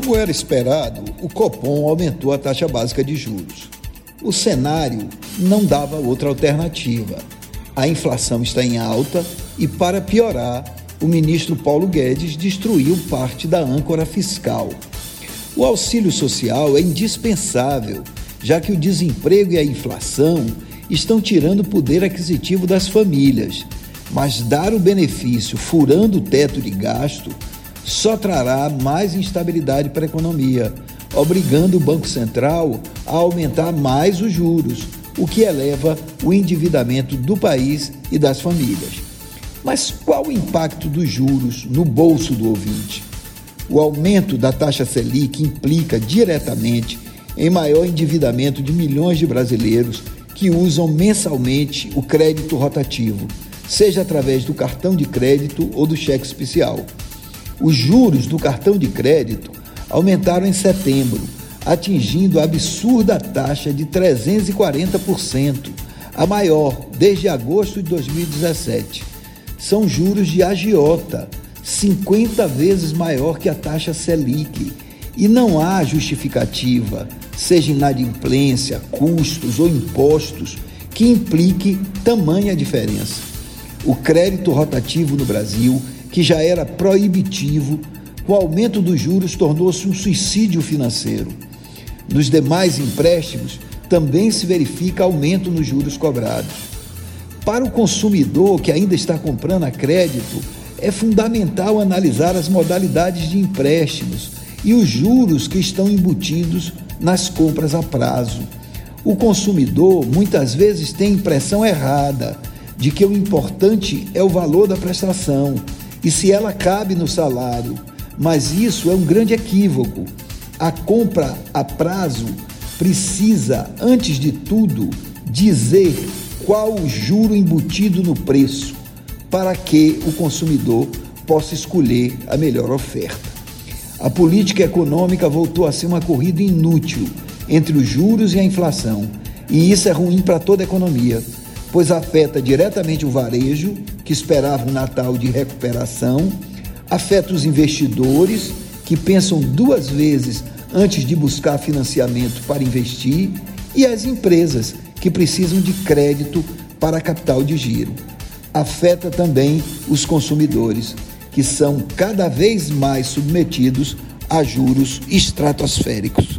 Como era esperado, o Copom aumentou a taxa básica de juros. O cenário não dava outra alternativa. A inflação está em alta e, para piorar, o ministro Paulo Guedes destruiu parte da âncora fiscal. O auxílio social é indispensável, já que o desemprego e a inflação estão tirando o poder aquisitivo das famílias. Mas dar o benefício furando o teto de gasto só trará mais instabilidade para a economia, obrigando o Banco Central a aumentar mais os juros, o que eleva o endividamento do país e das famílias. Mas qual o impacto dos juros no bolso do ouvinte? O aumento da taxa Selic implica diretamente em maior endividamento de milhões de brasileiros que usam mensalmente o crédito rotativo, seja através do cartão de crédito ou do cheque especial. Os juros do cartão de crédito aumentaram em setembro, atingindo a absurda taxa de 340%, a maior desde agosto de 2017. São juros de agiota, 50 vezes maior que a taxa Selic, e não há justificativa, seja inadimplência, custos ou impostos, que implique tamanha diferença. O crédito rotativo no Brasil que já era proibitivo, o aumento dos juros tornou-se um suicídio financeiro. Nos demais empréstimos, também se verifica aumento nos juros cobrados. Para o consumidor que ainda está comprando a crédito, é fundamental analisar as modalidades de empréstimos e os juros que estão embutidos nas compras a prazo. O consumidor muitas vezes tem a impressão errada de que o importante é o valor da prestação e se ela cabe no salário. Mas isso é um grande equívoco. A compra a prazo precisa, antes de tudo, dizer qual o juro embutido no preço, para que o consumidor possa escolher a melhor oferta. A política econômica voltou a ser uma corrida inútil entre os juros e a inflação, e isso é ruim para toda a economia pois afeta diretamente o varejo, que esperava um Natal de recuperação, afeta os investidores, que pensam duas vezes antes de buscar financiamento para investir, e as empresas, que precisam de crédito para capital de giro. Afeta também os consumidores, que são cada vez mais submetidos a juros estratosféricos.